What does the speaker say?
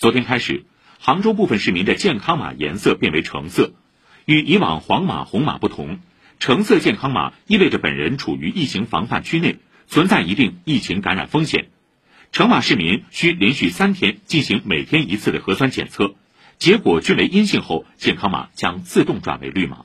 昨天开始，杭州部分市民的健康码颜色变为橙色，与以往黄码、红码不同，橙色健康码意味着本人处于疫情防范区内，存在一定疫情感染风险。橙码市民需连续三天进行每天一次的核酸检测，结果均为阴性后，健康码将自动转为绿码。